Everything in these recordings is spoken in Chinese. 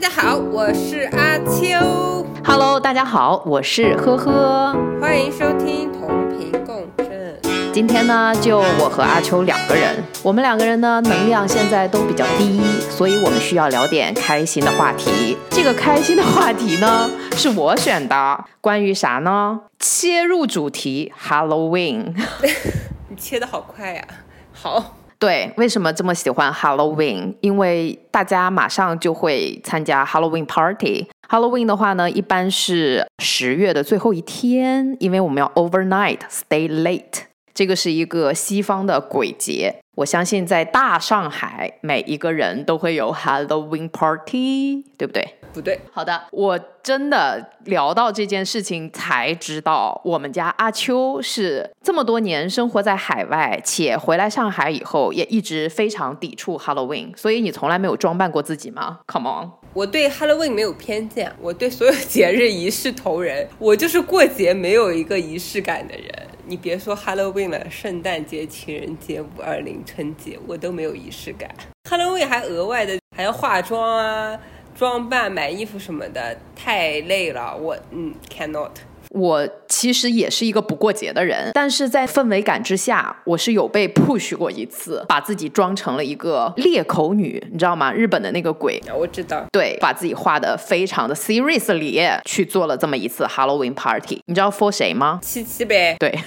大家好，我是阿秋。Hello，大家好，我是呵呵。欢迎收听同频共振。今天呢，就我和阿秋两个人。我们两个人呢，能量现在都比较低，所以我们需要聊点开心的话题。这个开心的话题呢，是我选的，关于啥呢？切入主题，Halloween。你切的好快呀！好。对，为什么这么喜欢 Halloween？因为大家马上就会参加 Halloween party。Halloween 的话呢，一般是十月的最后一天，因为我们要 overnight stay late。这个是一个西方的鬼节。我相信在大上海，每一个人都会有 Halloween party，对不对？不对。好的，我真的聊到这件事情才知道，我们家阿秋是这么多年生活在海外，且回来上海以后也一直非常抵触 Halloween。所以你从来没有装扮过自己吗？Come on，我对 Halloween 没有偏见，我对所有节日一视同仁。我就是过节没有一个仪式感的人。你别说 Halloween 了，圣诞节、情人节、五二零、春节，我都没有仪式感。Halloween 还额外的还要化妆啊、装扮、买衣服什么的，太累了。我嗯，cannot。我其实也是一个不过节的人，但是在氛围感之下，我是有被 push 过一次，把自己装成了一个裂口女，你知道吗？日本的那个鬼，我知道。对，把自己画的非常的 seriously 去做了这么一次 Halloween party。你知道 for 谁吗？七七呗。对，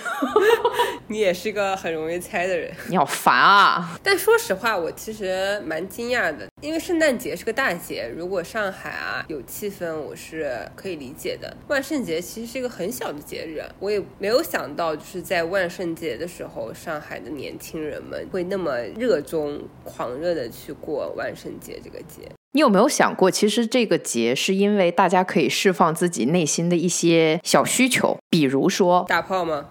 你也是个很容易猜的人。你好烦啊！但说实话，我其实蛮惊讶的，因为圣诞节是个大节，如果上海啊有气氛，我是可以理解的。万圣节其实是一个。很小的节日，我也没有想到，就是在万圣节的时候，上海的年轻人们会那么热衷、狂热的去过万圣节这个节。你有没有想过，其实这个节是因为大家可以释放自己内心的一些小需求，比如说打炮吗？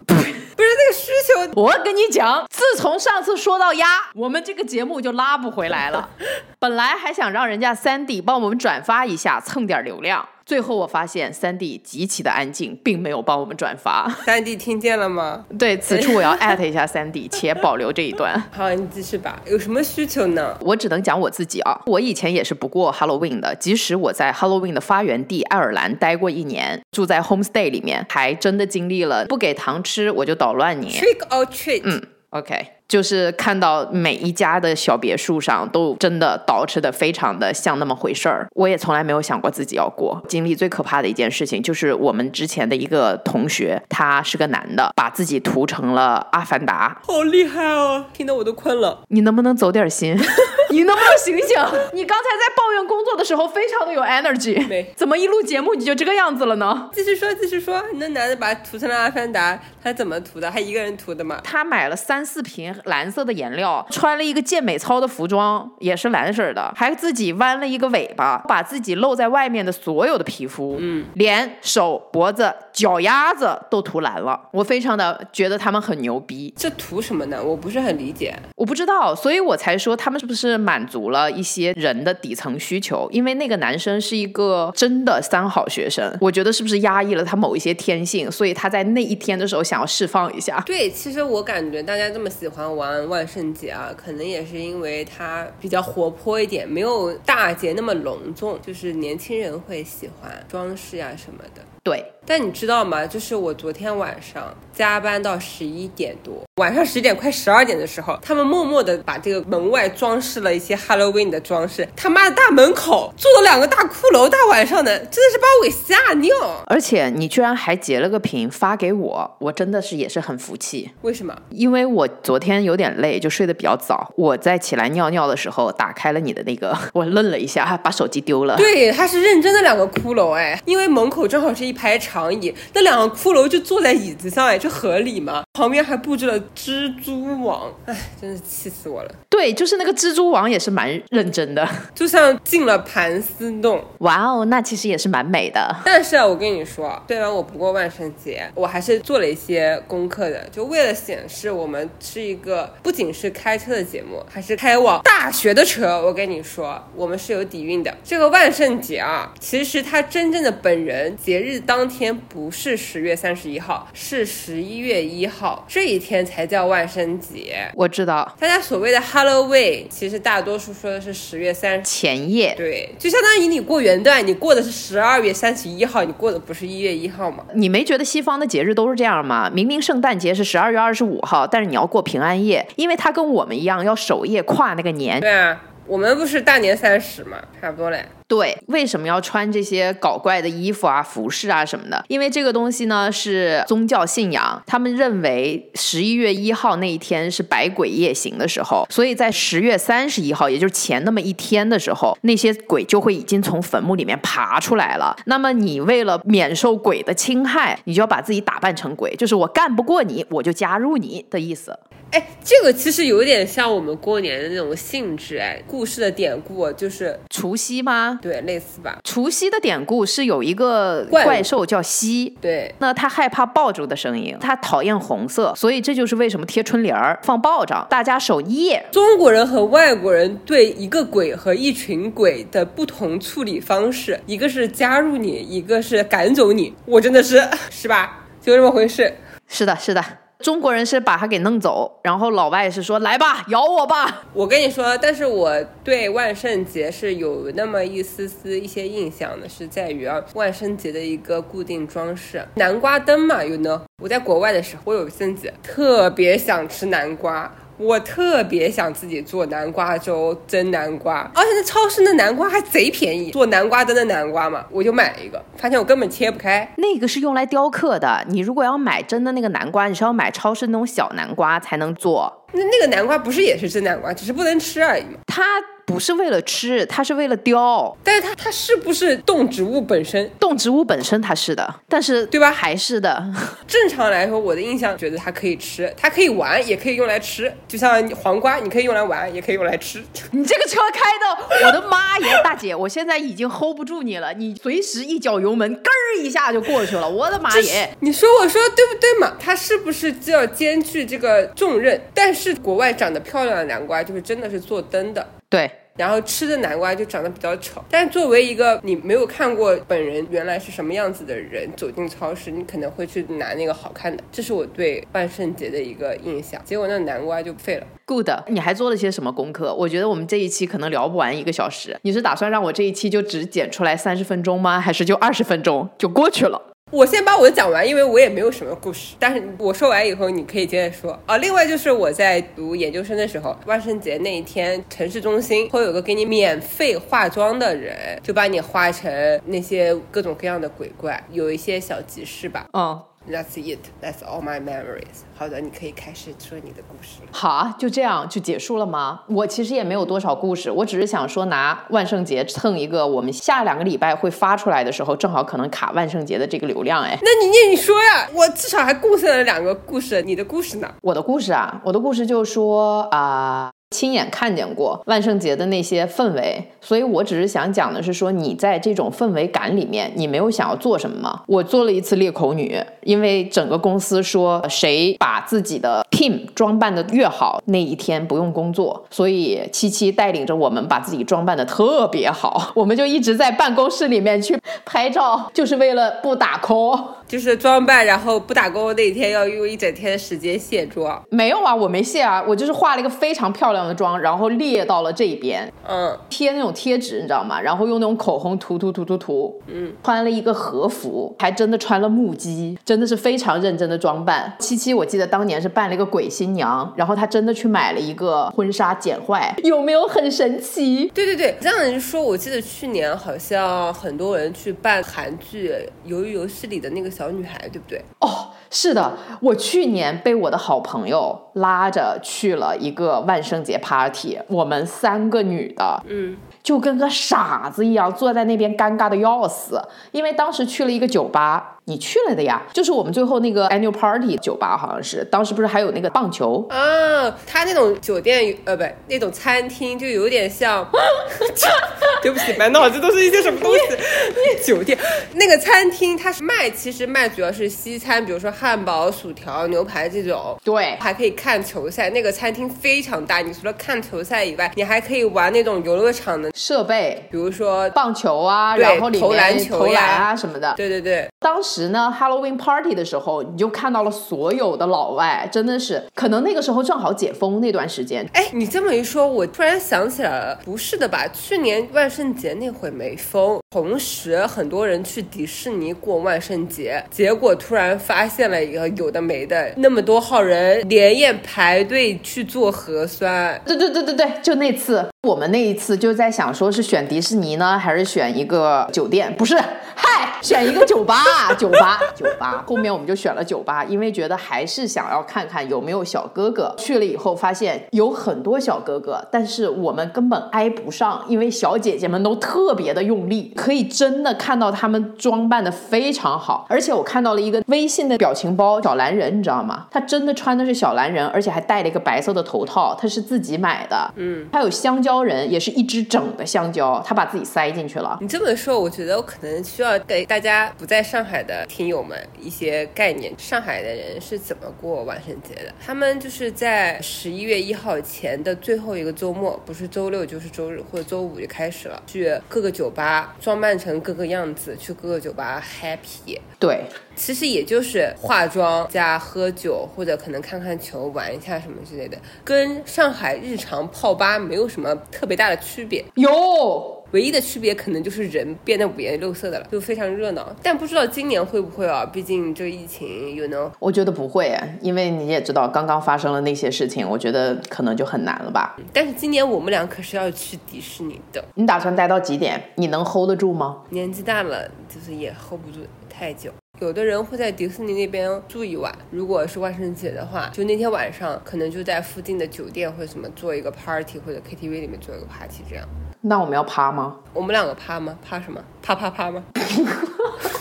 我跟你讲，自从上次说到鸭，我们这个节目就拉不回来了。本来还想让人家三弟帮我们转发一下，蹭点流量。最后我发现三弟极其的安静，并没有帮我们转发。三弟听见了吗？对此处我要艾特一下三弟，且保留这一段。好，你继续吧。有什么需求呢？我只能讲我自己啊。我以前也是不过 Halloween 的，即使我在 Halloween 的发源地爱尔兰待过一年，住在 homestay 里面，还真的经历了不给糖吃我就捣乱你。Trick or treat。嗯，OK。就是看到每一家的小别墅上都真的捯饬的非常的像那么回事儿，我也从来没有想过自己要过。经历最可怕的一件事情就是我们之前的一个同学，他是个男的，把自己涂成了阿凡达，好厉害哦！听得我都困了。你能不能走点心？你能不能醒醒？你刚才在抱怨工作的时候非常的有 energy，没？怎么一录节目你就这个样子了呢？继续说，继续说，那男的把涂成了阿凡达，他怎么涂的？他一个人涂的吗？他买了三四瓶。蓝色的颜料，穿了一个健美操的服装，也是蓝色的，还自己弯了一个尾巴，把自己露在外面的所有的皮肤，嗯，脸、手、脖子、脚丫子都涂蓝了。我非常的觉得他们很牛逼。这涂什么呢？我不是很理解。我不知道，所以我才说他们是不是满足了一些人的底层需求？因为那个男生是一个真的三好学生，我觉得是不是压抑了他某一些天性，所以他在那一天的时候想要释放一下。对，其实我感觉大家这么喜欢。玩万圣节啊，可能也是因为它比较活泼一点，没有大节那么隆重，就是年轻人会喜欢装饰呀什么的。对。但你知道吗？就是我昨天晚上加班到十一点多，晚上十点快十二点的时候，他们默默的把这个门外装饰了一些 Halloween 的装饰。他妈的大门口坐了两个大骷髅，大晚上的，真的是把我给吓尿。而且你居然还截了个屏发给我，我真的是也是很服气。为什么？因为我昨天有点累，就睡得比较早。我在起来尿尿的时候打开了你的那个，我愣了一下，把手机丢了。对，他是认真的两个骷髅哎，因为门口正好是一排长椅，那两个骷髅就坐在椅子上哎，这合理吗？旁边还布置了蜘蛛网，哎，真是气死我了。对，就是那个蜘蛛网也是蛮认真的，就像进了盘丝洞。哇哦，那其实也是蛮美的。但是啊，我跟你说，虽然我不过万圣节，我还是做了一些功课的，就为了显示我们是一个不仅是开车的节目，还是开往大学的车。我跟你说，我们是有底蕴的。这个万圣节啊，其实它真正的本人节日当天不是十月三十一号，是十一月一号。号这一天才叫万圣节。我知道大家所谓的 Halloween，其实大多数说的是十月三。前夜，对，就相当于你过元旦，你过的是十二月三十一号，你过的不是一月一号吗？你没觉得西方的节日都是这样吗？明明圣诞节是十二月二十五号，但是你要过平安夜，因为它跟我们一样要守夜跨那个年。对啊，我们不是大年三十嘛，差不多嘞。对，为什么要穿这些搞怪的衣服啊、服饰啊什么的？因为这个东西呢是宗教信仰，他们认为十一月一号那一天是百鬼夜行的时候，所以在十月三十一号，也就是前那么一天的时候，那些鬼就会已经从坟墓里面爬出来了。那么你为了免受鬼的侵害，你就要把自己打扮成鬼，就是我干不过你，我就加入你的意思。哎，这个其实有点像我们过年的那种性质，哎，故事的典故就是除夕吗？对，类似吧。除夕的典故是有一个怪怪兽叫夕，对，那他害怕爆竹的声音，他讨厌红色，所以这就是为什么贴春联儿、放爆仗，大家守夜。中国人和外国人对一个鬼和一群鬼的不同处理方式，一个是加入你，一个是赶走你。我真的是 是吧？就这么回事。是的，是的，中国人是把他给弄走，然后老外是说来吧，咬我吧。我跟你说，但是我对万圣节是有那么一丝丝一些印象的，是在于啊，万圣节的一个固定装饰，南瓜灯嘛，you know。我在国外的时候，我有一阵子特别想吃南瓜。我特别想自己做南瓜粥蒸南瓜，而且那超市那南瓜还贼便宜，做南瓜蒸的南瓜嘛，我就买了一个，发现我根本切不开。那个是用来雕刻的，你如果要买真的那个南瓜，你是要买超市那种小南瓜才能做。那那个南瓜不是也是蒸南瓜，只是不能吃而已嘛。它不是为了吃，它是为了雕。但是它它是不是动植物本身？动植物本身它是的，但是对吧还是的。正常来说，我的印象觉得它可以吃，它可以玩，也可以用来吃。就像黄瓜，你可以用来玩，也可以用来吃。你这个车开的，我的妈耶，大姐，我现在已经 hold 不住你了，你随时一脚油门，咯儿一下就过去了，我的妈耶！你说我说对不对嘛？它是不是就要兼具这个重任？但是国外长得漂亮的南瓜就是真的是做灯的，对，然后吃的南瓜就长得比较丑。但作为一个你没有看过本人原来是什么样子的人，走进超市，你可能会去拿那个好看的。这是我对万圣节的一个印象。结果那南瓜就废了。Good，你还做了些什么功课？我觉得我们这一期可能聊不完一个小时。你是打算让我这一期就只剪出来三十分钟吗？还是就二十分钟就过去了？我先把我的讲完，因为我也没有什么故事。但是我说完以后，你可以接着说啊。另外就是我在读研究生的时候，万圣节那一天，城市中心会有个给你免费化妆的人，就把你化成那些各种各样的鬼怪，有一些小集市吧。嗯，That's it. That's all my memories. 好的，你可以开始说你的故事了。好啊，就这样就结束了吗？我其实也没有多少故事，我只是想说拿万圣节蹭一个我们下两个礼拜会发出来的时候，正好可能卡万圣节的这个流量。哎，那你念你说呀，我至少还贡献了两个故事，你的故事呢？我的故事啊，我的故事就是说啊。亲眼看见过万圣节的那些氛围，所以我只是想讲的是说，你在这种氛围感里面，你没有想要做什么吗？我做了一次裂口女，因为整个公司说谁把自己的 team 装扮的越好，那一天不用工作，所以七七带领着我们把自己装扮的特别好，我们就一直在办公室里面去拍照，就是为了不打 call。就是装扮，然后不打工那天要用一整天的时间卸妆。没有啊，我没卸啊，我就是化了一个非常漂亮的妆，然后裂到了这边，嗯，贴那种贴纸，你知道吗？然后用那种口红涂涂涂涂涂，嗯，穿了一个和服，还真的穿了木屐，真的是非常认真的装扮。七七，我记得当年是扮了一个鬼新娘，然后她真的去买了一个婚纱剪坏，有没有很神奇？对对对，这样一说，我记得去年好像很多人去扮韩剧《鱿鱼游戏》里的那个小女孩，对不对？哦，是的，我去年被我的好朋友拉着去了一个万圣节 party，我们三个女的，嗯，就跟个傻子一样坐在那边，尴尬的要死。因为当时去了一个酒吧，你去了的呀，就是我们最后那个 annual party 酒吧，好像是当时不是还有那个棒球？啊，他那种酒店呃不那种餐厅就有点像，对不起，满脑子都是一些什么东西。酒店那个餐厅它是卖，其实卖主要是西餐，比如说汉堡、薯条、牛排这种。对，还可以看球赛，那个餐厅非常大。你除了看球赛以外，你还可以玩那种游乐场的，设备，比如说，棒球啊，然后里面投篮球啊什么的。对对对，当时呢，Halloween party 的时候，你就看到了所有的老外，真的是，可能那个时候正好解封那段时间。哎，你这么一说，我突然想起来了，不是的吧？去年万圣节那会没封，同时很多人去迪士尼过万圣节，结果突然发现了一个有的没的，那么多号人连夜排队去做核酸。对对对对对，就那次，我们那一次就在想，说是选迪士尼呢，还是选一个酒店？不是。嗨，选一个酒吧，酒吧，酒吧。后面我们就选了酒吧，因为觉得还是想要看看有没有小哥哥。去了以后发现有很多小哥哥，但是我们根本挨不上，因为小姐姐们都特别的用力，可以真的看到他们装扮的非常好。而且我看到了一个微信的表情包，小蓝人，你知道吗？他真的穿的是小蓝人，而且还戴了一个白色的头套，他是自己买的。嗯，还有香蕉人，也是一只整的香蕉，他把自己塞进去了。你这么说，我觉得我可能需要。给大家不在上海的听友们一些概念，上海的人是怎么过万圣节的？他们就是在十一月一号前的最后一个周末，不是周六就是周日或者周五就开始了，去各个酒吧装扮成各个样子，去各个酒吧 happy。对，其实也就是化妆加喝酒，或者可能看看球、玩一下什么之类的，跟上海日常泡吧没有什么特别大的区别。有。唯一的区别可能就是人变得五颜六色的了，就非常热闹。但不知道今年会不会啊？毕竟这个疫情，you know。我觉得不会，因为你也知道，刚刚发生了那些事情，我觉得可能就很难了吧。但是今年我们俩可是要去迪士尼的。你打算待到几点？你能 hold 得住吗？年纪大了，就是也 hold 不住太久。有的人会在迪士尼那边住一晚，如果是万圣节的话，就那天晚上可能就在附近的酒店或者什么做一个 party，或者 KTV 里面做一个 party 这样。那我们要趴吗？我们两个趴吗？趴什么？趴趴趴吗？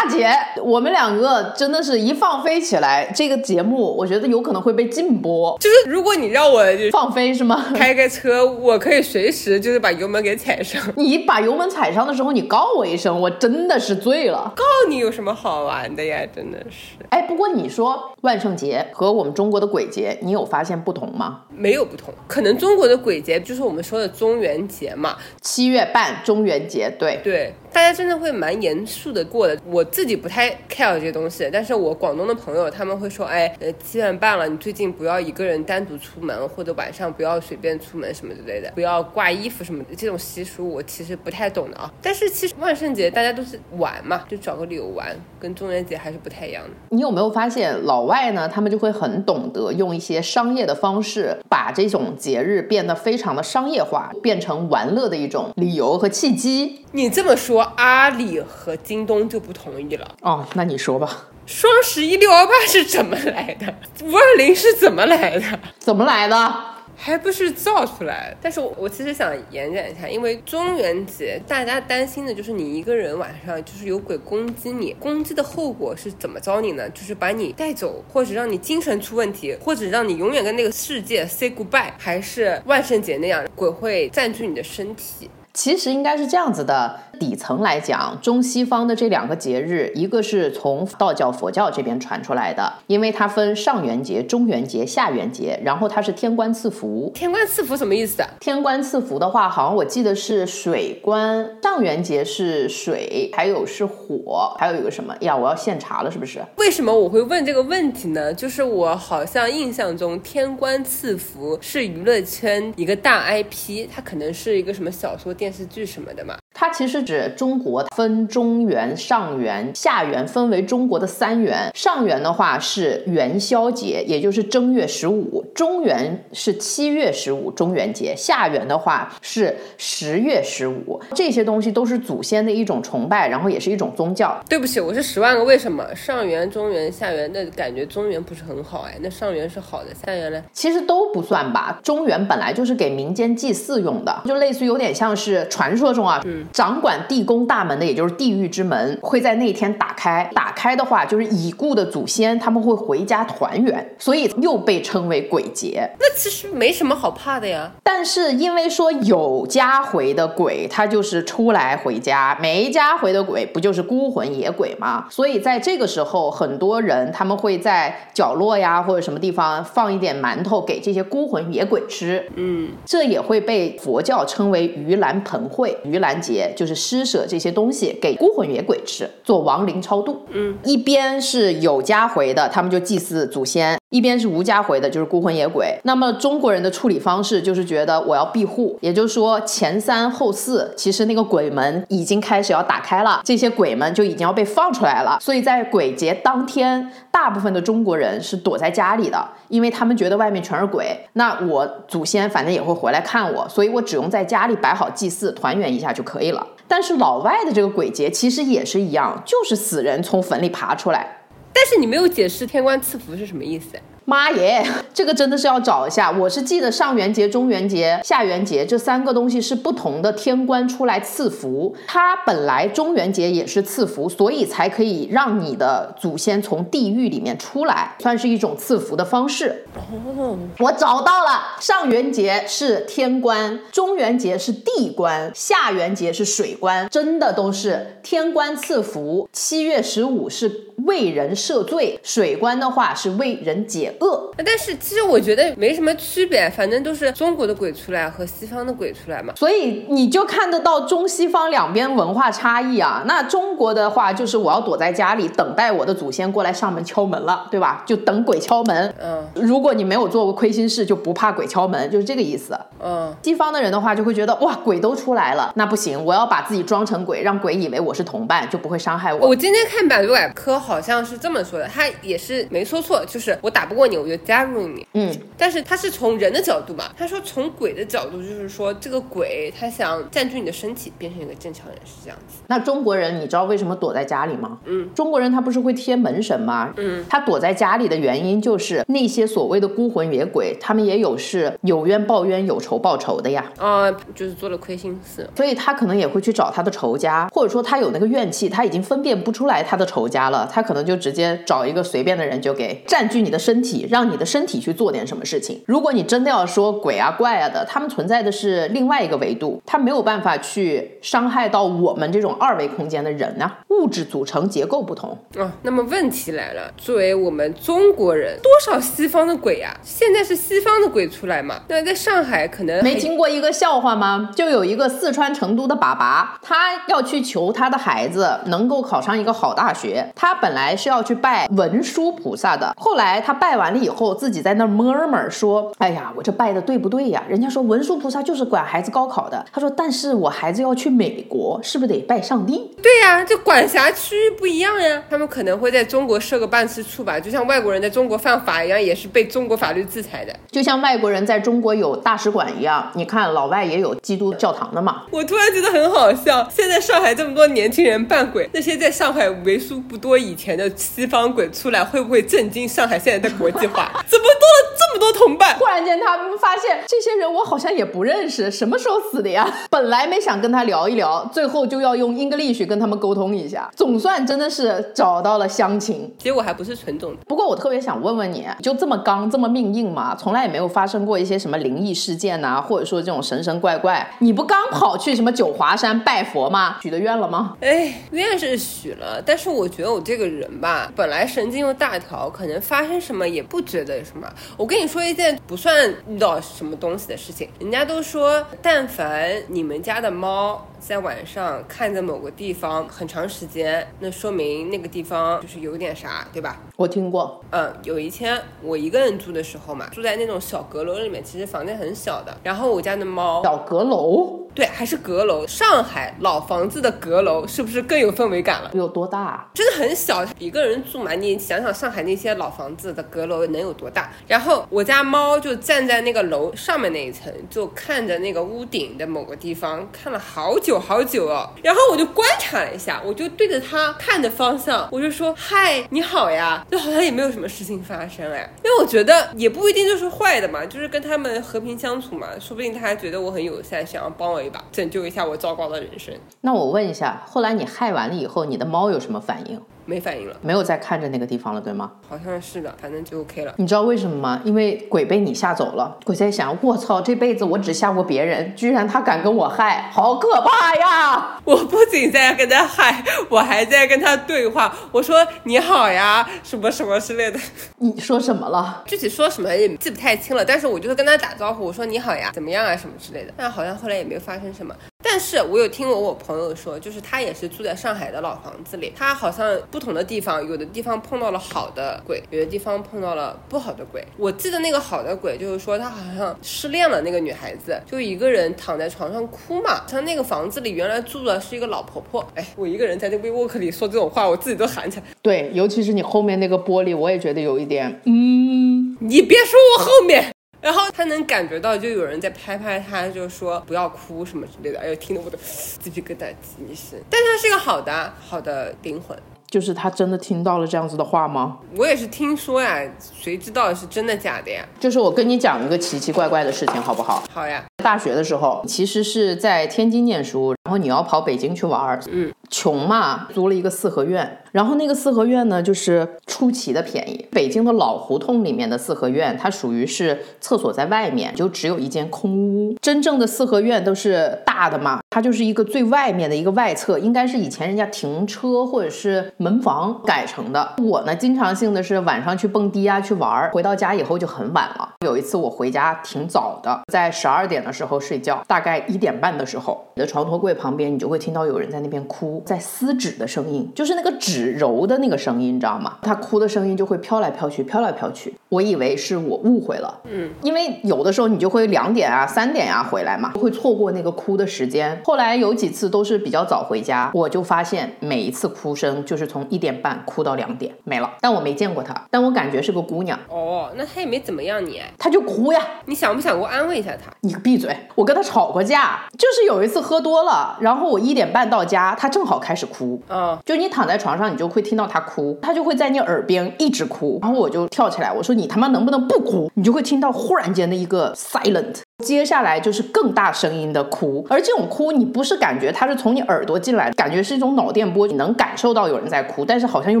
大姐，我们两个真的是一放飞起来，这个节目我觉得有可能会被禁播。就是如果你让我放飞是吗？开个车，我可以随时就是把油门给踩上。你把油门踩上的时候，你告我一声，我真的是醉了。告你有什么好玩的呀？真的是。哎，不过你说万圣节和我们中国的鬼节，你有发现不同吗？没有不同，可能中国的鬼节就是我们说的中元节嘛，七月半中元节，对对。大家真的会蛮严肃的过的，我自己不太 care 这些东西，但是我广东的朋友他们会说，哎，呃，七点半了，你最近不要一个人单独出门，或者晚上不要随便出门什么之类的，不要挂衣服什么的，这种习俗我其实不太懂的啊。但是其实万圣节大家都是玩嘛，就找个理由玩，跟中元节还是不太一样的。你有没有发现老外呢？他们就会很懂得用一些商业的方式，把这种节日变得非常的商业化，变成玩乐的一种理由和契机。你这么说，阿里和京东就不同意了哦。那你说吧，双十一、六幺八是怎么来的？五二零是怎么来的？怎么来的？还不是造出来？但是我我其实想延展一下，因为中元节大家担心的就是你一个人晚上就是有鬼攻击你，攻击的后果是怎么着你呢？就是把你带走，或者让你精神出问题，或者让你永远跟那个世界 say goodbye，还是万圣节那样，鬼会占据你的身体？其实应该是这样子的。底层来讲，中西方的这两个节日，一个是从道教、佛教这边传出来的，因为它分上元节、中元节、下元节，然后它是天官赐福。天官赐福什么意思？啊天官赐福的话，好像我记得是水官。上元节是水，还有是火，还有一个什么呀？我要现查了，是不是？为什么我会问这个问题呢？就是我好像印象中天官赐福是娱乐圈一个大 IP，它可能是一个什么小说、电视剧什么的嘛。它其实指中国分中元、上元、下元，分为中国的三元。上元的话是元宵节，也就是正月十五；中元是七月十五，中元节；下元的话是十月十五。这些东西都是祖先的一种崇拜，然后也是一种宗教。对不起，我是十万个为什么。上元、中元、下元，那感觉中元不是很好哎，那上元是好的，下元呢？其实都不算吧。中元本来就是给民间祭祀用的，就类似于有点像是传说中啊。掌管地宫大门的，也就是地狱之门，会在那天打开。打开的话，就是已故的祖先他们会回家团圆，所以又被称为鬼节。那其实没什么好怕的呀。但是因为说有家回的鬼，他就是出来回家；没家回的鬼，不就是孤魂野鬼吗？所以在这个时候，很多人他们会在角落呀或者什么地方放一点馒头给这些孤魂野鬼吃。嗯，这也会被佛教称为盂兰兰盆会，盂兰节就是施舍这些东西给孤魂野鬼吃，做亡灵超度。嗯，一边是有家回的，他们就祭祀祖先；一边是无家回的，就是孤魂野鬼。那么中国人的处理方式就是觉得我要庇护，也就是说前三后四，其实那个鬼门已经开始要打开了，这些鬼们就已经要被放出来了。所以在鬼节当天，大部分的中国人是躲在家里的，因为他们觉得外面全是鬼。那我祖先反正也会回来看我，所以我只用在家里摆好祭祀，团圆一下就可以了。但是老外的这个鬼节其实也是一样，就是死人从坟里爬出来。但是你没有解释天官赐福是什么意思？妈耶，这个真的是要找一下。我是记得上元节、中元节、下元节这三个东西是不同的天官出来赐福。它本来中元节也是赐福，所以才可以让你的祖先从地狱里面出来，算是一种赐福的方式。哦，我找到了，上元节是天官，中元节是地官，下元节是水官，真的都是天官赐福。七月十五是为人赦罪，水官的话是为人解。厄，但是其实我觉得没什么区别，反正都是中国的鬼出来和西方的鬼出来嘛，所以你就看得到中西方两边文化差异啊。那中国的话就是我要躲在家里等待我的祖先过来上门敲门了，对吧？就等鬼敲门。嗯，如果你没有做过亏心事，就不怕鬼敲门，就是这个意思。嗯，西方的人的话就会觉得哇，鬼都出来了，那不行，我要把自己装成鬼，让鬼以为我是同伴，就不会伤害我。我今天看百度百科好像是这么说的，他也是没说错，就是我打不过你。我就加入你，嗯，但是他是从人的角度嘛，他说从鬼的角度，就是说这个鬼他想占据你的身体，变成一个正常人是这样子。那中国人你知道为什么躲在家里吗？嗯，中国人他不是会贴门神吗？嗯，他躲在家里的原因就是那些所谓的孤魂野鬼，他们也有是有冤报冤、有仇报仇的呀。啊，就是做了亏心事，所以他可能也会去找他的仇家，或者说他有那个怨气，他已经分辨不出来他的仇家了，他可能就直接找一个随便的人就给占据你的身体。让你的身体去做点什么事情。如果你真的要说鬼啊怪啊的，他们存在的是另外一个维度，他没有办法去伤害到我们这种二维空间的人呢。物质组成结构不同啊。那么问题来了，作为我们中国人，多少西方的鬼啊？现在是西方的鬼出来嘛？那在上海可能没听过一个笑话吗？就有一个四川成都的爸爸，他要去求他的孩子能够考上一个好大学。他本来是要去拜文殊菩萨的，后来他拜完了以后。自己在那儿 murmur 说：“哎呀，我这拜的对不对呀？人家说文殊菩萨就是管孩子高考的。他说，但是我孩子要去美国，是不是得拜上帝？对呀，这管辖区域不一样呀。他们可能会在中国设个办事处吧，就像外国人在中国犯法一样，也是被中国法律制裁的。就像外国人在中国有大使馆一样，你看老外也有基督教堂的嘛。我突然觉得很好笑，现在上海这么多年轻人扮鬼，那些在上海为数不多以前的西方鬼出来，会不会震惊上海现在的国际化？”怎么多了这么多同伴？忽然间，他们发现这些人我好像也不认识，什么时候死的呀？本来没想跟他聊一聊，最后就要用 English 跟他们沟通一下，总算真的是找到了乡情。结果还不是纯种。不过我特别想问问你，就这么刚这么命硬吗？从来也没有发生过一些什么灵异事件呐，或者说这种神神怪怪？你不刚跑去什么九华山拜佛吗？许的愿了吗？哎，愿是许了，但是我觉得我这个人吧，本来神经又大条，可能发生什么也不觉得。什么？我跟你说一件不算遇到什么东西的事情。人家都说，但凡你们家的猫。在晚上看着某个地方很长时间，那说明那个地方就是有点啥，对吧？我听过。嗯，有一天我一个人住的时候嘛，住在那种小阁楼里面，其实房间很小的。然后我家的猫，小阁楼，对，还是阁楼。上海老房子的阁楼是不是更有氛围感了？有多大？真的很小，一个人住嘛。你想想上海那些老房子的阁楼能有多大？然后我家猫就站在那个楼上面那一层，就看着那个屋顶的某个地方，看了好久。好久哦，然后我就观察了一下，我就对着他看的方向，我就说：“嗨，你好呀。”就好像也没有什么事情发生哎，因为我觉得也不一定就是坏的嘛，就是跟他们和平相处嘛，说不定他还觉得我很友善，想要帮我一把，拯救一下我糟糕的人生。那我问一下，后来你害完了以后，你的猫有什么反应？没反应了，没有再看着那个地方了，对吗？好像是的，反正就 OK 了。你知道为什么吗？因为鬼被你吓走了。鬼在想，我操，这辈子我只吓过别人，居然他敢跟我害，好可怕呀！我不仅在跟他害，我还在跟他对话。我说你好呀，什么什么之类的。你说什么了？具体说什么也记不太清了，但是我就是跟他打招呼，我说你好呀，怎么样啊，什么之类的。但好像后来也没有发生什么。但是我有听我我朋友说，就是他也是住在上海的老房子里，他好像不同的地方，有的地方碰到了好的鬼，有的地方碰到了不好的鬼。我记得那个好的鬼，就是说他好像失恋了，那个女孩子就一个人躺在床上哭嘛。像那个房子里原来住的是一个老婆婆，哎，我一个人在那个 WeWork 里说这种话，我自己都喊起来。对，尤其是你后面那个玻璃，我也觉得有一点，嗯，你别说我后面。然后他能感觉到，就有人在拍拍他，就说不要哭什么之类的。哎呦，听得我的鸡皮疙瘩起一身。但他是个好的，好的灵魂。就是他真的听到了这样子的话吗？我也是听说呀，谁知道是真的假的呀？就是我跟你讲一个奇奇怪怪的事情，好不好？好呀。大学的时候，其实是在天津念书，然后你要跑北京去玩儿。嗯。穷嘛，租了一个四合院，然后那个四合院呢，就是出奇的便宜。北京的老胡同里面的四合院，它属于是厕所在外面，就只有一间空屋。真正的四合院都是大的嘛，它就是一个最外面的一个外侧，应该是以前人家停车或者是门房改成的。我呢，经常性的是晚上去蹦迪啊，去玩儿，回到家以后就很晚了。有一次我回家挺早的，在十二点的时候睡觉，大概一点半的时候，你的床头柜旁边，你就会听到有人在那边哭。在撕纸的声音，就是那个纸揉的那个声音，你知道吗？他哭的声音就会飘来飘去，飘来飘去。我以为是我误会了，嗯，因为有的时候你就会两点啊、三点啊回来嘛，会错过那个哭的时间。后来有几次都是比较早回家，我就发现每一次哭声就是从一点半哭到两点没了。但我没见过她，但我感觉是个姑娘。哦，那她也没怎么样你，她就哭呀。你想不想过安慰一下她？你闭嘴！我跟她吵过架，就是有一次喝多了，然后我一点半到家，她正好开始哭。嗯，就你躺在床上，你就会听到他哭，他就会在你耳边一直哭，然后我就跳起来，我说你他妈能不能不哭？你就会听到忽然间的一个 silent，接下来就是更大声音的哭，而这种哭你不是感觉它是从你耳朵进来，感觉是一种脑电波，你能感受到有人在哭，但是好像又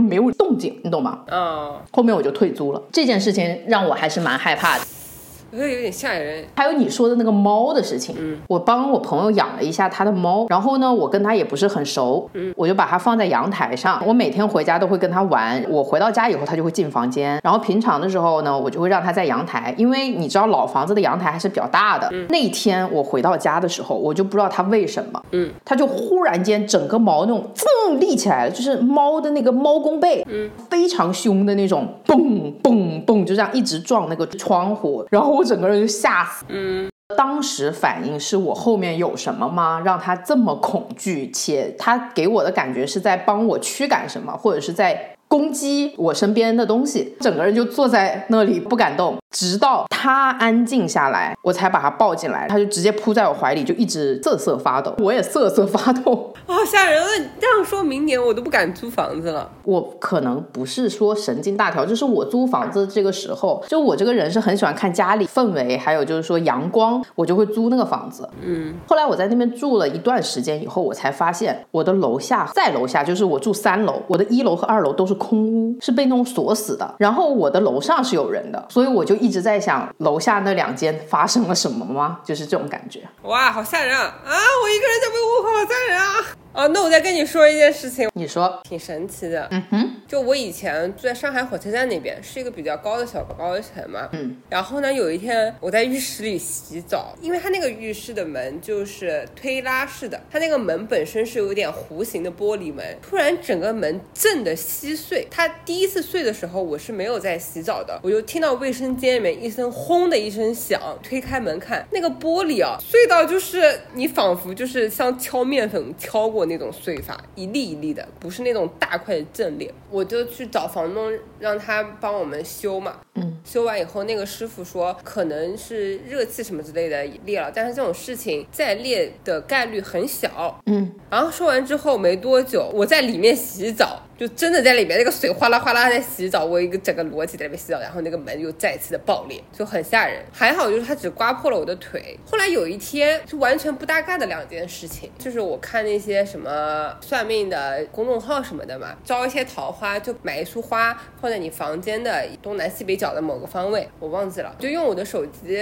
没有动静，你懂吗？嗯，后面我就退租了。这件事情让我还是蛮害怕的。我觉得有点吓人。还有你说的那个猫的事情，嗯，我帮我朋友养了一下他的猫，然后呢，我跟他也不是很熟，嗯，我就把它放在阳台上，我每天回家都会跟它玩。我回到家以后，它就会进房间，然后平常的时候呢，我就会让它在阳台，因为你知道老房子的阳台还是比较大的。嗯，那一天我回到家的时候，我就不知道它为什么，嗯，它就忽然间整个毛那种噌立起来了，就是猫的那个猫弓背，嗯，非常凶的那种，嘣嘣嘣，就这样一直撞那个窗户，然后我整个人就吓死。嗯，当时反应是我后面有什么吗？让他这么恐惧，且他给我的感觉是在帮我驱赶什么，或者是在攻击我身边的东西。整个人就坐在那里不敢动，直到他安静下来，我才把他抱进来。他就直接扑在我怀里，就一直瑟瑟发抖，我也瑟瑟发抖。好吓人！那这样说明年我都不敢租房子了。我可能不是说神经大条，就是我租房子这个时候，就我这个人是很喜欢看家里氛围，还有就是说阳光，我就会租那个房子。嗯，后来我在那边住了一段时间以后，我才发现我的楼下在楼下，就是我住三楼，我的一楼和二楼都是空屋，是被那种锁死的。然后我的楼上是有人的，所以我就一直在想，楼下那两间发生了什么吗？就是这种感觉。哇，好吓人啊！啊，我一个人在被窝，好吓人啊！啊，那我再跟你说一件事情，你说，挺神奇的。嗯哼，就我以前住在上海火车站那边，是一个比较高的小高层嘛。嗯，然后呢，有一天我在浴室里洗澡，因为它那个浴室的门就是推拉式的，它那个门本身是有点弧形的玻璃门，突然整个门震的稀碎。它第一次碎的时候，我是没有在洗澡的，我就听到卫生间里面一声轰的一声响，推开门看，那个玻璃啊碎到就是你仿佛就是像敲面粉敲过。那种碎发，一粒一粒的，不是那种大块的阵列。我就去找房东，让他帮我们修嘛。嗯，修完以后，那个师傅说可能是热气什么之类的裂了，但是这种事情再裂的概率很小。嗯，然后说完之后没多久，我在里面洗澡，就真的在里面，那个水哗啦哗啦在洗澡，我一个整个裸体在里面洗澡，然后那个门又再次的爆裂，就很吓人。还好就是它只刮破了我的腿。后来有一天是完全不搭嘎的两件事情，就是我看那些什么算命的公众号什么的嘛，招一些桃花就买一束花放在你房间的东南西北角的某个方位，我忘记了，就用我的手机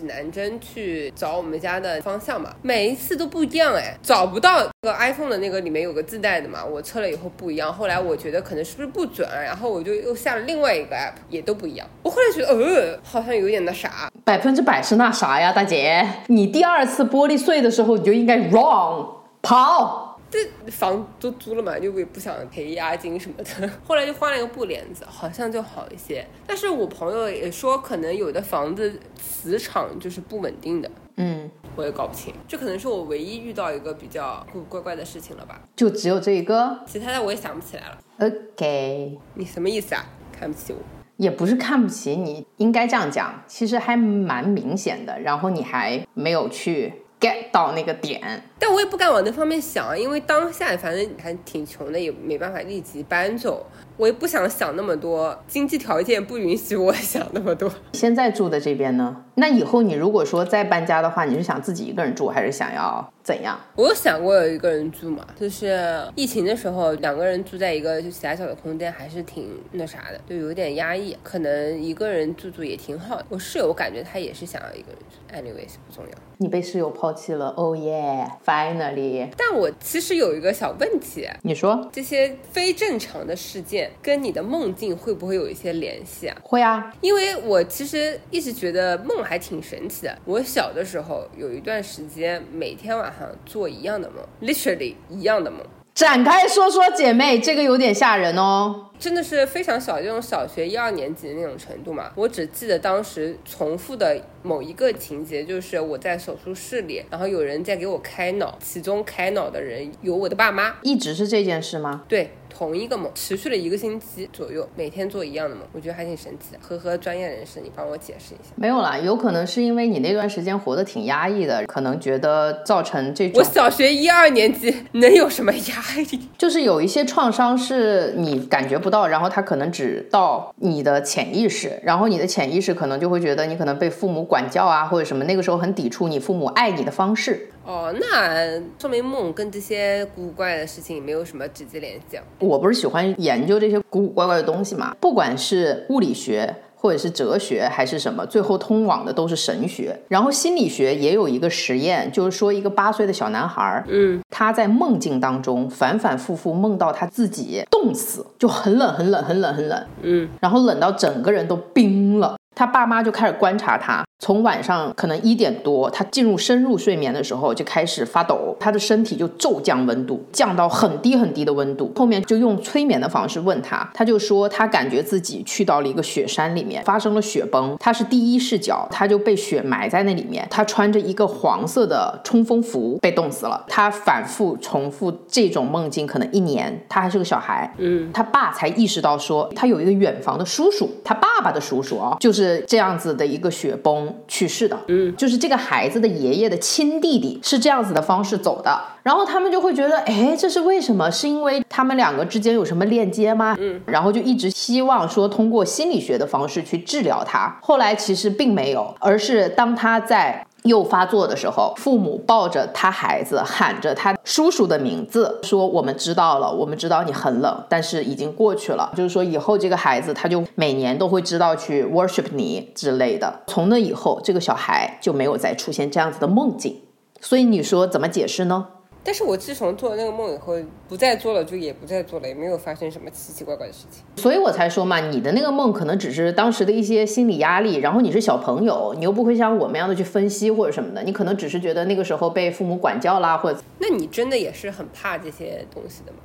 指南针去找我们家的方向嘛，每一次都不一样哎，找不到那个 iPhone 的那个里面有个自带的嘛，我测了以后不一样，后来我觉得可能是不是不准，然后我就又下了另外一个 app，也都不一样。我后来觉得，呃，好像有点那啥，百分之百是那啥呀，大姐，你第二次玻璃碎的时候你就应该 wrong 跑。这房都租了嘛，就也不想赔押金什么的。后来就换了一个布帘子，好像就好一些。但是我朋友也说，可能有的房子磁场就是不稳定的。嗯，我也搞不清，这可能是我唯一遇到一个比较古怪怪的事情了吧？就只有这一个？其他的我也想不起来了。OK，你什么意思啊？看不起我？也不是看不起你，应该这样讲，其实还蛮明显的。然后你还没有去 get 到那个点。但我也不敢往那方面想啊，因为当下反正还挺穷的，也没办法立即搬走。我也不想想那么多，经济条件不允许我 想那么多。现在住的这边呢？那以后你如果说再搬家的话，你是想自己一个人住，还是想要怎样？我有想过有一个人住嘛，就是疫情的时候，两个人住在一个就狭小的空间，还是挺那啥的，就有点压抑。可能一个人住住也挺好的。我室友，我感觉他也是想要一个人住，anyways 不重要。你被室友抛弃了，Oh yeah，finally。但我其实有一个小问题，你说这些非正常的事件跟你的梦境会不会有一些联系啊？会啊，因为我其实一直觉得梦还挺神奇的。我小的时候有一段时间，每天晚上做一样的梦，literally 一样的梦。展开说说，姐妹，这个有点吓人哦。真的是非常小，这种小学一二年级的那种程度嘛。我只记得当时重复的某一个情节，就是我在手术室里，然后有人在给我开脑，其中开脑的人有我的爸妈。一直是这件事吗？对，同一个梦，持续了一个星期左右，每天做一样的梦，我觉得还挺神奇的。呵呵，专业人士，你帮我解释一下。没有啦，有可能是因为你那段时间活得挺压抑的，可能觉得造成这种我小学一二年级能有什么压力？就是有一些创伤是你感觉不到，然后它可能只到你的潜意识，然后你的潜意识可能就会觉得你可能被父母管教啊，或者什么，那个时候很抵触你父母爱你的方式。哦，那说明梦跟这些古古怪的事情没有什么直接联系啊。我不是喜欢研究这些古古怪怪的东西嘛，不管是物理学。或者是哲学还是什么，最后通往的都是神学。然后心理学也有一个实验，就是说一个八岁的小男孩，嗯，他在梦境当中反反复复梦到他自己冻死，就很冷很冷很冷很冷，嗯，然后冷到整个人都冰了。他爸妈就开始观察他，从晚上可能一点多，他进入深入睡眠的时候就开始发抖，他的身体就骤降温度，降到很低很低的温度。后面就用催眠的方式问他，他就说他感觉自己去到了一个雪山里面，发生了雪崩，他是第一视角，他就被雪埋在那里面，他穿着一个黄色的冲锋服被冻死了。他反复重复这种梦境，可能一年，他还是个小孩，嗯，他爸才意识到说他有一个远房的叔叔，他爸爸的叔叔啊，就是这样子的一个雪崩去世的，嗯，就是这个孩子的爷爷的亲弟弟是这样子的方式走的，然后他们就会觉得，哎，这是为什么？是因为他们两个之间有什么链接吗？嗯，然后就一直希望说通过心理学的方式去治疗他，后来其实并没有，而是当他在。又发作的时候，父母抱着他孩子，喊着他叔叔的名字，说：“我们知道了，我们知道你很冷，但是已经过去了。”就是说，以后这个孩子他就每年都会知道去 worship 你之类的。从那以后，这个小孩就没有再出现这样子的梦境。所以你说怎么解释呢？但是我自从做了那个梦以后，不再做了，就也不再做了，也没有发生什么奇奇怪怪的事情。所以我才说嘛，你的那个梦可能只是当时的一些心理压力，然后你是小朋友，你又不会像我们一样的去分析或者什么的，你可能只是觉得那个时候被父母管教啦，或者那你真的也是很怕这些东西的吗？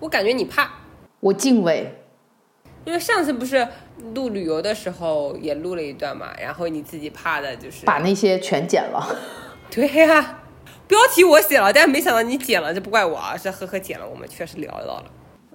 我感觉你怕，我敬畏。因为上次不是录旅游的时候也录了一段嘛，然后你自己怕的就是把那些全剪了。对呀、标题我写了，但是没想到你剪了，这不怪我啊，是呵呵剪了，我们确实聊到了。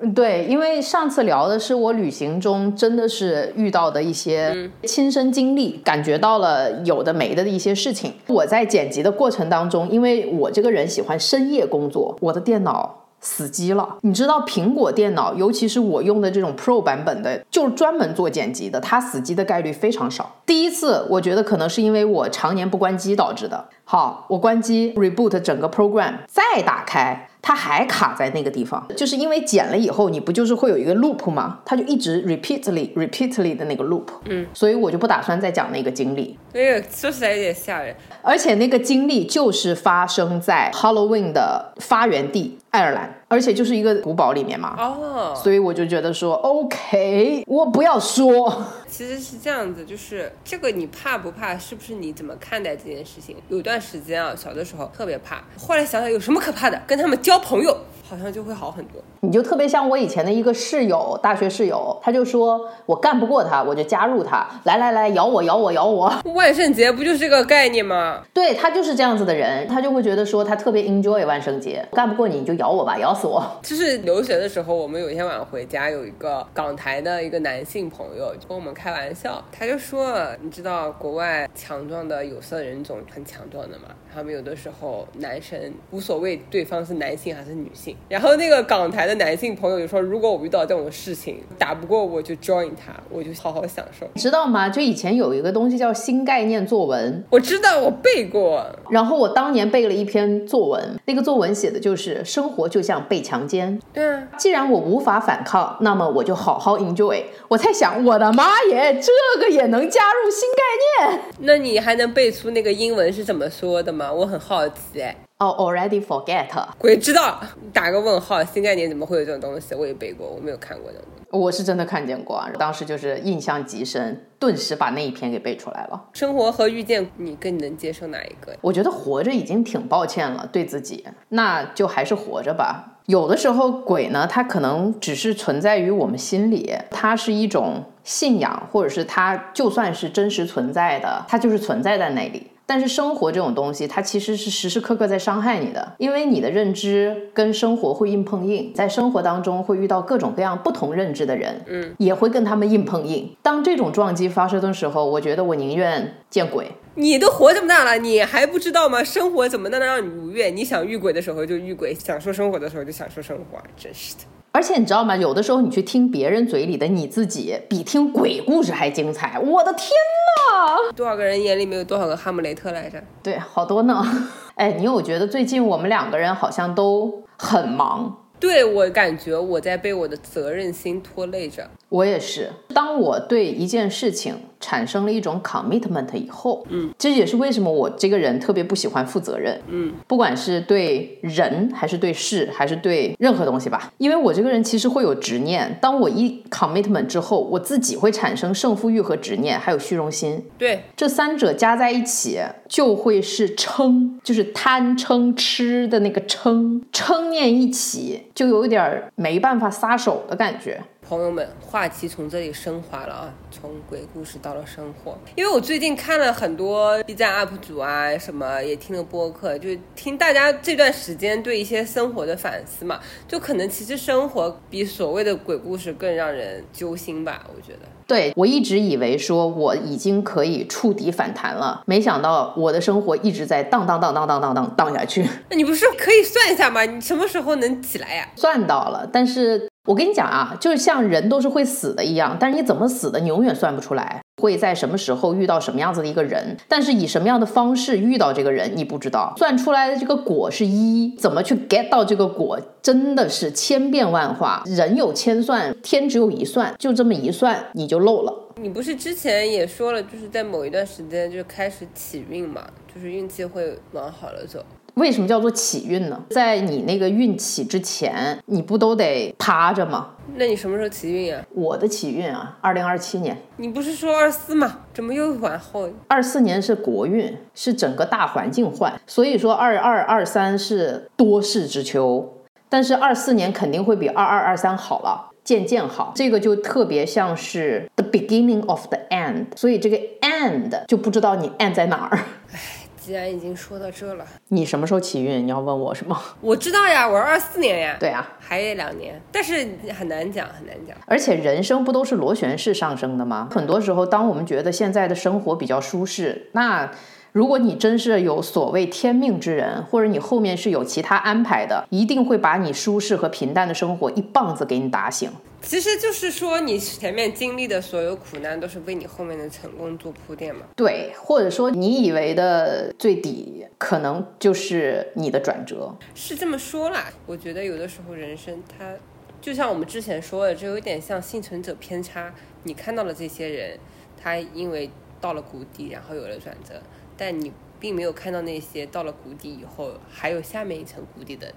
嗯对，因为上次聊的是我旅行中真的是遇到的一些亲身经历，感觉到了有的没的的一些事情。我在剪辑的过程当中，因为我这个人喜欢深夜工作，我的电脑死机了。你知道苹果电脑，尤其是我用的这种 Pro 版本的，就是专门做剪辑的，它死机的概率非常少。第一次，我觉得可能是因为我常年不关机导致的。好，我关机 reboot 整个 program，再打开。它还卡在那个地方，就是因为剪了以后，你不就是会有一个 loop 吗？它就一直 repeatedly repeatedly 的那个 loop。嗯，所以我就不打算再讲那个经历。那个说起来有点吓人。而且那个经历就是发生在 Halloween 的发源地爱尔兰，而且就是一个古堡里面嘛。哦，所以我就觉得说，OK，我不要说。其实是这样子，就是这个你怕不怕，是不是你怎么看待这件事情？有段时间啊，小的时候特别怕，后来想想有什么可怕的，跟他们交朋友好像就会好很多。你就特别像我以前的一个室友，大学室友，他就说我干不过他，我就加入他，来来来，咬我咬我咬我。万圣节不就是这个概念吗？对他就是这样子的人，他就会觉得说他特别 enjoy 万圣节，干不过你你就咬我吧，咬死我。就是留学的时候，我们有一天晚上回家，有一个港台的一个男性朋友就跟我们开开玩笑，他就说，你知道国外强壮的有色人种很强壮的吗？他们有的时候男生无所谓对方是男性还是女性，然后那个港台的男性朋友就说，如果我遇到这种事情打不过我就 join 他，我就好好享受。知道吗？就以前有一个东西叫新概念作文，我知道我背过，然后我当年背了一篇作文，那个作文写的就是生活就像被强奸。对啊，既然我无法反抗，那么我就好好 enjoy。我在想，我的妈耶，这个也能加入新概念？那你还能背出那个英文是怎么说的吗？我很好奇哎。哦、oh,，already forget。鬼知道，打个问号，新概念怎么会有这种东西？我也背过，我没有看过这种。我是真的看见过，当时就是印象极深，顿时把那一篇给背出来了。生活和遇见，你更能接受哪一个？我觉得活着已经挺抱歉了，对自己，那就还是活着吧。有的时候鬼呢，它可能只是存在于我们心里，它是一种信仰，或者是它就算是真实存在的，它就是存在在那里。但是生活这种东西，它其实是时时刻刻在伤害你的，因为你的认知跟生活会硬碰硬，在生活当中会遇到各种各样不同认知的人，嗯，也会跟他们硬碰硬。当这种撞击发生的时候，我觉得我宁愿见鬼。你都活这么大了，你还不知道吗？生活怎么能让你如愿？你想遇鬼的时候就遇鬼，享受生活的时候就享受生活，真是的。而且你知道吗？有的时候你去听别人嘴里的你自己，比听鬼故事还精彩。我的天呐！多少个人眼里面有多少个哈姆雷特来着？对，好多呢。哎，你有觉得最近我们两个人好像都很忙？对我感觉我在被我的责任心拖累着。我也是，当我对一件事情产生了一种 commitment 以后，嗯，这也是为什么我这个人特别不喜欢负责任，嗯，不管是对人还是对事还是对任何东西吧，因为我这个人其实会有执念，当我一 commitment 之后，我自己会产生胜负欲和执念，还有虚荣心，对，这三者加在一起就会是撑，就是贪嗔痴的那个撑，撑念一起就有一点没办法撒手的感觉。朋友们，话题从这里升华了啊，从鬼故事到了生活。因为我最近看了很多 B 站 UP 主啊，什么也听了播客，就听大家这段时间对一些生活的反思嘛，就可能其实生活比所谓的鬼故事更让人揪心吧，我觉得。对我一直以为说我已经可以触底反弹了，没想到我的生活一直在荡荡荡荡荡荡荡荡下去。那你不是可以算一下吗？你什么时候能起来呀？算到了，但是我跟你讲啊，就是像人都是会死的一样，但是你怎么死的，你永远算不出来。会在什么时候遇到什么样子的一个人，但是以什么样的方式遇到这个人，你不知道。算出来的这个果是一，怎么去 get 到这个果，真的是千变万化。人有千算，天只有一算，就这么一算，你就漏了。你不是之前也说了，就是在某一段时间就开始起运嘛，就是运气会往好了走。为什么叫做起运呢？在你那个运起之前，你不都得趴着吗？那你什么时候起运啊？我的起运啊，二零二七年。你不是说二四吗？怎么又往后？二四年是国运，是整个大环境换，所以说二二二三是多事之秋，但是二四年肯定会比二二二三好了。渐渐好，这个就特别像是 the beginning of the end，所以这个 end 就不知道你 end 在哪儿。既然已经说到这了，你什么时候起运？你要问我是吗？我知道呀，我是二四年呀。对啊，还有两年，但是很难讲，很难讲。而且人生不都是螺旋式上升的吗？很多时候，当我们觉得现在的生活比较舒适，那如果你真是有所谓天命之人，或者你后面是有其他安排的，一定会把你舒适和平淡的生活一棒子给你打醒。其实就是说，你前面经历的所有苦难，都是为你后面的成功做铺垫嘛。对，或者说你以为的最底，可能就是你的转折。是这么说啦，我觉得有的时候人生它，就像我们之前说的，这有点像幸存者偏差。你看到了这些人，他因为到了谷底，然后有了转折，但你并没有看到那些到了谷底以后，还有下面一层谷底的。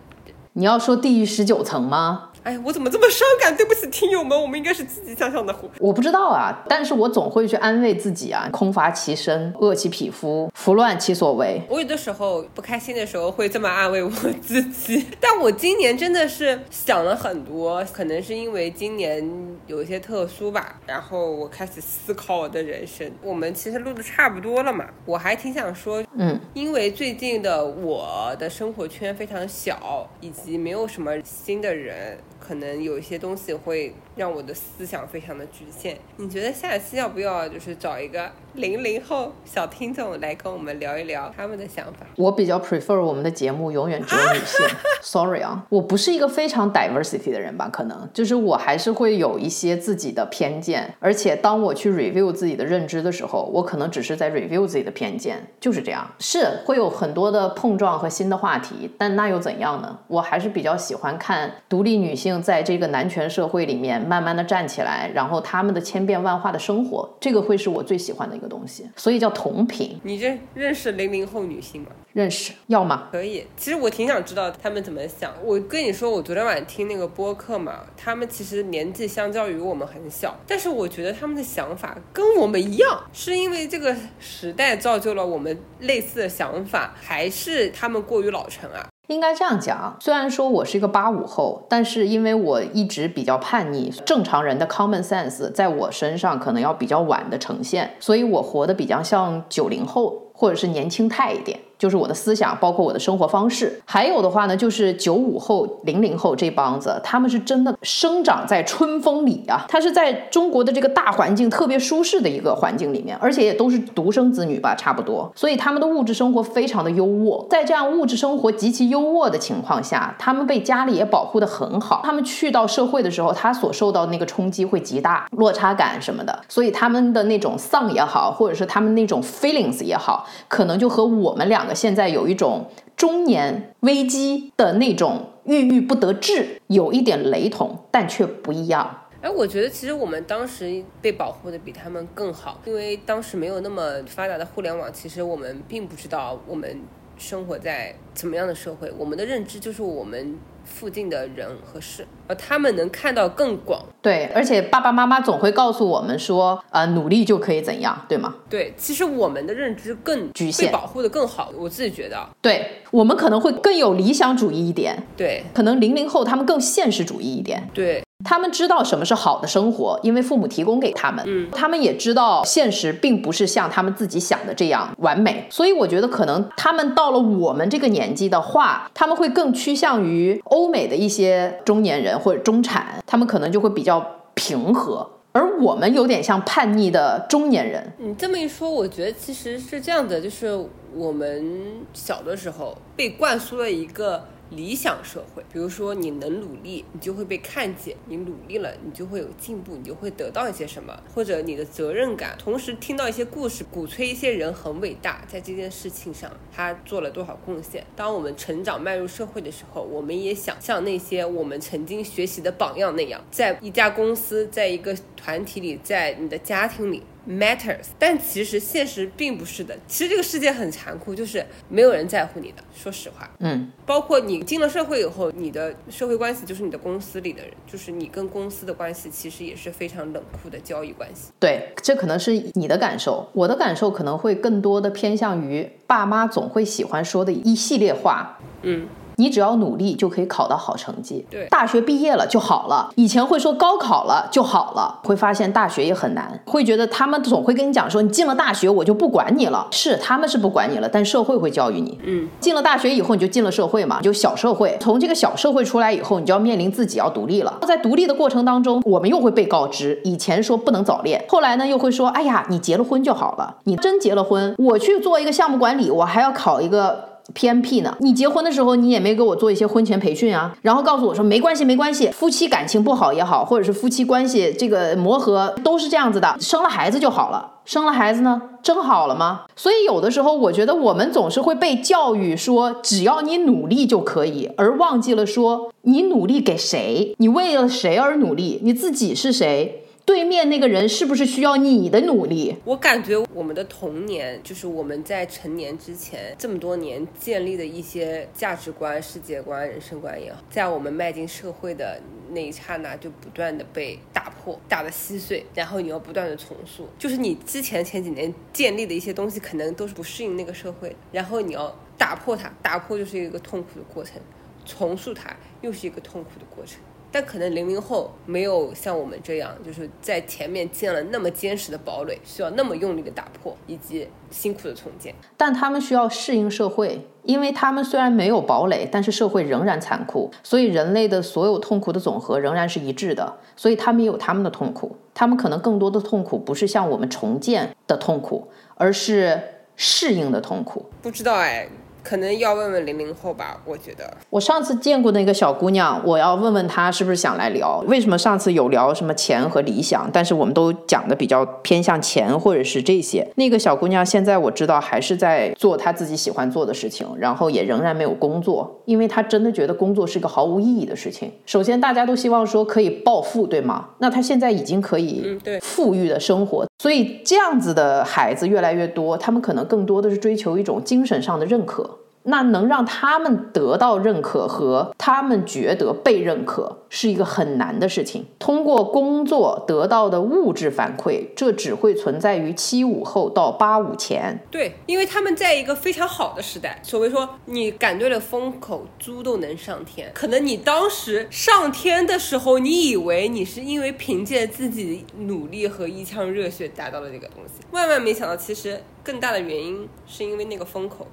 你要说地狱十九层吗？哎，我怎么这么伤感？对不起，听友们，我们应该是积极向上的。我不知道啊，但是我总会去安慰自己啊，空乏其身，饿其皮肤，拂乱其所为。我有的时候不开心的时候会这么安慰我自己，但我今年真的是想了很多，可能是因为今年有一些特殊吧，然后我开始思考我的人生。我们其实录的差不多了嘛，我还挺想说，嗯，因为最近的我的生活圈非常小，以及没有什么新的人。可能有一些东西会让我的思想非常的局限。你觉得下期要不要就是找一个零零后小听众来跟我们聊一聊他们的想法？我比较 prefer 我们的节目永远只有女性。Sorry 啊，我不是一个非常 diversity 的人吧？可能就是我还是会有一些自己的偏见。而且当我去 review 自己的认知的时候，我可能只是在 review 自己的偏见，就是这样。是会有很多的碰撞和新的话题，但那又怎样呢？我还是比较喜欢看独立女性。在这个男权社会里面，慢慢的站起来，然后他们的千变万化的生活，这个会是我最喜欢的一个东西，所以叫同频。你这认识零零后女性吗？认识，要吗？可以。其实我挺想知道他们怎么想。我跟你说，我昨天晚上听那个播客嘛，他们其实年纪相较于我们很小，但是我觉得他们的想法跟我们一样，是因为这个时代造就了我们类似的想法，还是他们过于老成啊？应该这样讲，虽然说我是一个八五后，但是因为我一直比较叛逆，正常人的 common sense 在我身上可能要比较晚的呈现，所以我活得比较像九零后，或者是年轻态一点。就是我的思想，包括我的生活方式。还有的话呢，就是九五后、零零后这帮子，他们是真的生长在春风里啊。他是在中国的这个大环境特别舒适的一个环境里面，而且也都是独生子女吧，差不多。所以他们的物质生活非常的优渥。在这样物质生活极其优渥的情况下，他们被家里也保护的很好。他们去到社会的时候，他所受到的那个冲击会极大，落差感什么的。所以他们的那种丧也好，或者是他们那种 feelings 也好，可能就和我们两。现在有一种中年危机的那种郁郁不得志，有一点雷同，但却不一样。哎，我觉得其实我们当时被保护的比他们更好，因为当时没有那么发达的互联网，其实我们并不知道我们生活在怎么样的社会，我们的认知就是我们。附近的人和事，而他们能看到更广。对，而且爸爸妈妈总会告诉我们说，呃，努力就可以怎样，对吗？对，其实我们的认知更局限，保护的更好。我自己觉得，对我们可能会更有理想主义一点。对，可能零零后他们更现实主义一点。对。他们知道什么是好的生活，因为父母提供给他们。嗯，他们也知道现实并不是像他们自己想的这样完美，所以我觉得可能他们到了我们这个年纪的话，他们会更趋向于欧美的一些中年人或者中产，他们可能就会比较平和，而我们有点像叛逆的中年人。你这么一说，我觉得其实是这样的，就是我们小的时候被灌输了一个。理想社会，比如说你能努力，你就会被看见；你努力了，你就会有进步，你就会得到一些什么，或者你的责任感。同时听到一些故事，鼓吹一些人很伟大，在这件事情上他做了多少贡献。当我们成长迈入社会的时候，我们也想像那些我们曾经学习的榜样那样，在一家公司，在一个团体里，在你的家庭里。matters，但其实现实并不是的。其实这个世界很残酷，就是没有人在乎你的。说实话，嗯，包括你进了社会以后，你的社会关系就是你的公司里的人，就是你跟公司的关系，其实也是非常冷酷的交易关系。对，这可能是你的感受，我的感受可能会更多的偏向于爸妈总会喜欢说的一系列话。嗯。你只要努力就可以考到好成绩。对大学毕业了就好了。以前会说高考了就好了，会发现大学也很难，会觉得他们总会跟你讲说，你进了大学我就不管你了。是他们是不管你了，但社会会教育你。嗯，进了大学以后你就进了社会嘛，就小社会。从这个小社会出来以后，你就要面临自己要独立了。在独立的过程当中，我们又会被告知，以前说不能早恋，后来呢又会说，哎呀，你结了婚就好了。你真结了婚，我去做一个项目管理，我还要考一个。PMP 呢？你结婚的时候，你也没给我做一些婚前培训啊，然后告诉我说没关系，没关系，夫妻感情不好也好，或者是夫妻关系这个磨合都是这样子的，生了孩子就好了。生了孩子呢，真好了吗？所以有的时候，我觉得我们总是会被教育说，只要你努力就可以，而忘记了说，你努力给谁？你为了谁而努力？你自己是谁？对面那个人是不是需要你的努力？我感觉我们的童年，就是我们在成年之前这么多年建立的一些价值观、世界观、人生观也好，在我们迈进社会的那一刹那，就不断的被打破、打得稀碎，然后你要不断的重塑。就是你之前前几年建立的一些东西，可能都是不适应那个社会，然后你要打破它，打破就是一个痛苦的过程，重塑它又是一个痛苦的过程。但可能零零后没有像我们这样，就是在前面建了那么坚实的堡垒，需要那么用力的打破，以及辛苦的重建。但他们需要适应社会，因为他们虽然没有堡垒，但是社会仍然残酷，所以人类的所有痛苦的总和仍然是一致的。所以他们也有他们的痛苦，他们可能更多的痛苦不是像我们重建的痛苦，而是适应的痛苦。不知道哎。可能要问问零零后吧，我觉得。我上次见过那个小姑娘，我要问问她是不是想来聊。为什么上次有聊什么钱和理想，但是我们都讲的比较偏向钱或者是这些。那个小姑娘现在我知道还是在做她自己喜欢做的事情，然后也仍然没有工作，因为她真的觉得工作是个毫无意义的事情。首先大家都希望说可以暴富，对吗？那她现在已经可以嗯对富裕的生活，所以这样子的孩子越来越多，他们可能更多的是追求一种精神上的认可。那能让他们得到认可和他们觉得被认可是一个很难的事情。通过工作得到的物质反馈，这只会存在于七五后到八五前。对，因为他们在一个非常好的时代。所谓说，你赶对了风口，猪都能上天。可能你当时上天的时候，你以为你是因为凭借自己努力和一腔热血达到了这个东西，万万没想到，其实更大的原因是因为那个风口。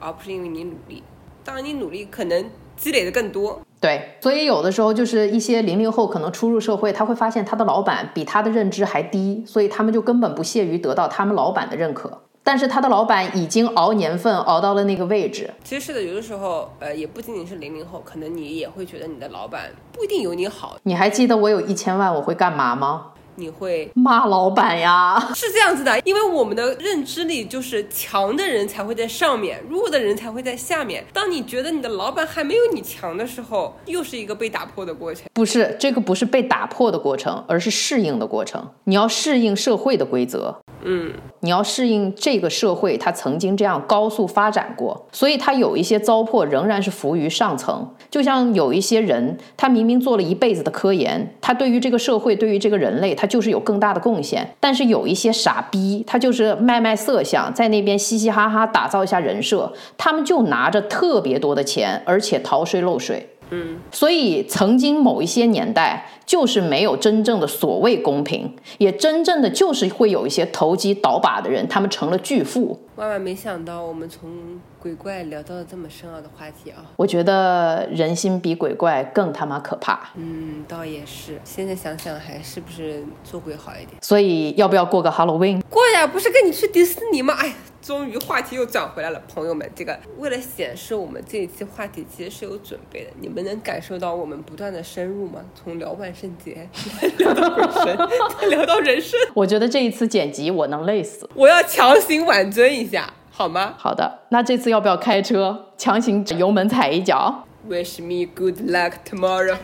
而不是因为你努力，当然你努力可能积累的更多。对，所以有的时候就是一些零零后可能初入社会，他会发现他的老板比他的认知还低，所以他们就根本不屑于得到他们老板的认可。但是他的老板已经熬年份熬到了那个位置。其实是的，有的时候，呃，也不仅仅是零零后，可能你也会觉得你的老板不一定有你好。你还记得我有一千万我会干嘛吗？你会骂老板呀？是这样子的，因为我们的认知里就是强的人才会在上面，弱的人才会在下面。当你觉得你的老板还没有你强的时候，又是一个被打破的过程。不是，这个不是被打破的过程，而是适应的过程。你要适应社会的规则。嗯，你要适应这个社会，它曾经这样高速发展过，所以它有一些糟粕仍然是浮于上层。就像有一些人，他明明做了一辈子的科研，他对于这个社会，对于这个人类，他就是有更大的贡献。但是有一些傻逼，他就是卖卖色相，在那边嘻嘻哈哈打造一下人设，他们就拿着特别多的钱，而且逃税漏税。嗯，所以曾经某一些年代，就是没有真正的所谓公平，也真正的就是会有一些投机倒把的人，他们成了巨富。万万没想到，我们从鬼怪聊到了这么深奥的话题啊！我觉得人心比鬼怪更他妈可怕。嗯，倒也是。现在想想，还是不是做鬼好一点？所以要不要过个 Halloween？过呀，不是跟你去迪士尼吗？哎。终于话题又转回来了，朋友们，这个为了显示我们这一期话题其实是有准备的，你们能感受到我们不断的深入吗？从聊万圣节 聊到人生，再 聊到人生，我觉得这一次剪辑我能累死，我要强行挽尊一下，好吗？好的，那这次要不要开车强行油门踩一脚？Wish me good luck tomorrow。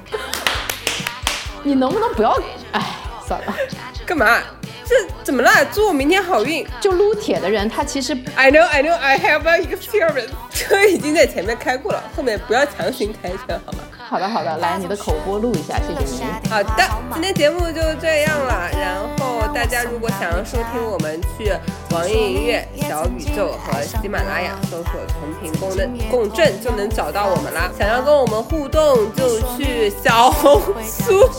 你能不能不要？哎，算了，干嘛？这怎么了？祝我明天好运。就撸铁的人，他其实 I know I know I have a experience。车已经在前面开过了，后面不要强行开车，好吗？好的，好的，来你的口播录一下，谢谢你。好的，今天节目就这样了。然后大家如果想要收听我们，去网易音乐、小宇宙和喜马拉雅搜索“同频共振”共振就能找到我们啦。想要跟我们互动，就去小红书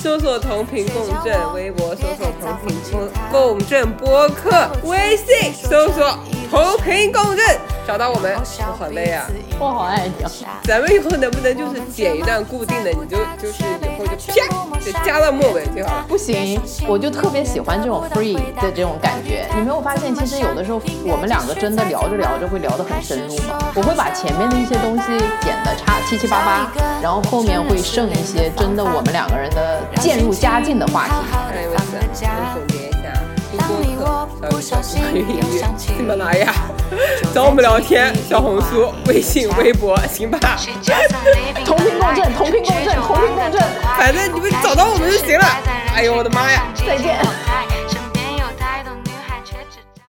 搜索“同频共振”，微博搜索“同频共共振播客”，微信搜索“同频共振”，找到我们。我好累啊！我好爱你啊！咱们以后能不能就是剪一段固定的，你就就是以后就啪就加到末尾就好了。不行，我就特别喜欢这种 free 的这种感觉。你没有发现，其实有的时候我们两个真的聊着聊着会聊得很深入吗？我会把前面的一些东西剪得差七七八八，然后后面会剩一些真的我们两个人的渐入佳境的话题。哎，我总结一下：喜马拉雅。找我们聊天，小红书、微信、微博，行吧？同频共振，同频共振，同频共振，反正你们找到我们就行了。哎呦我的妈呀！再见。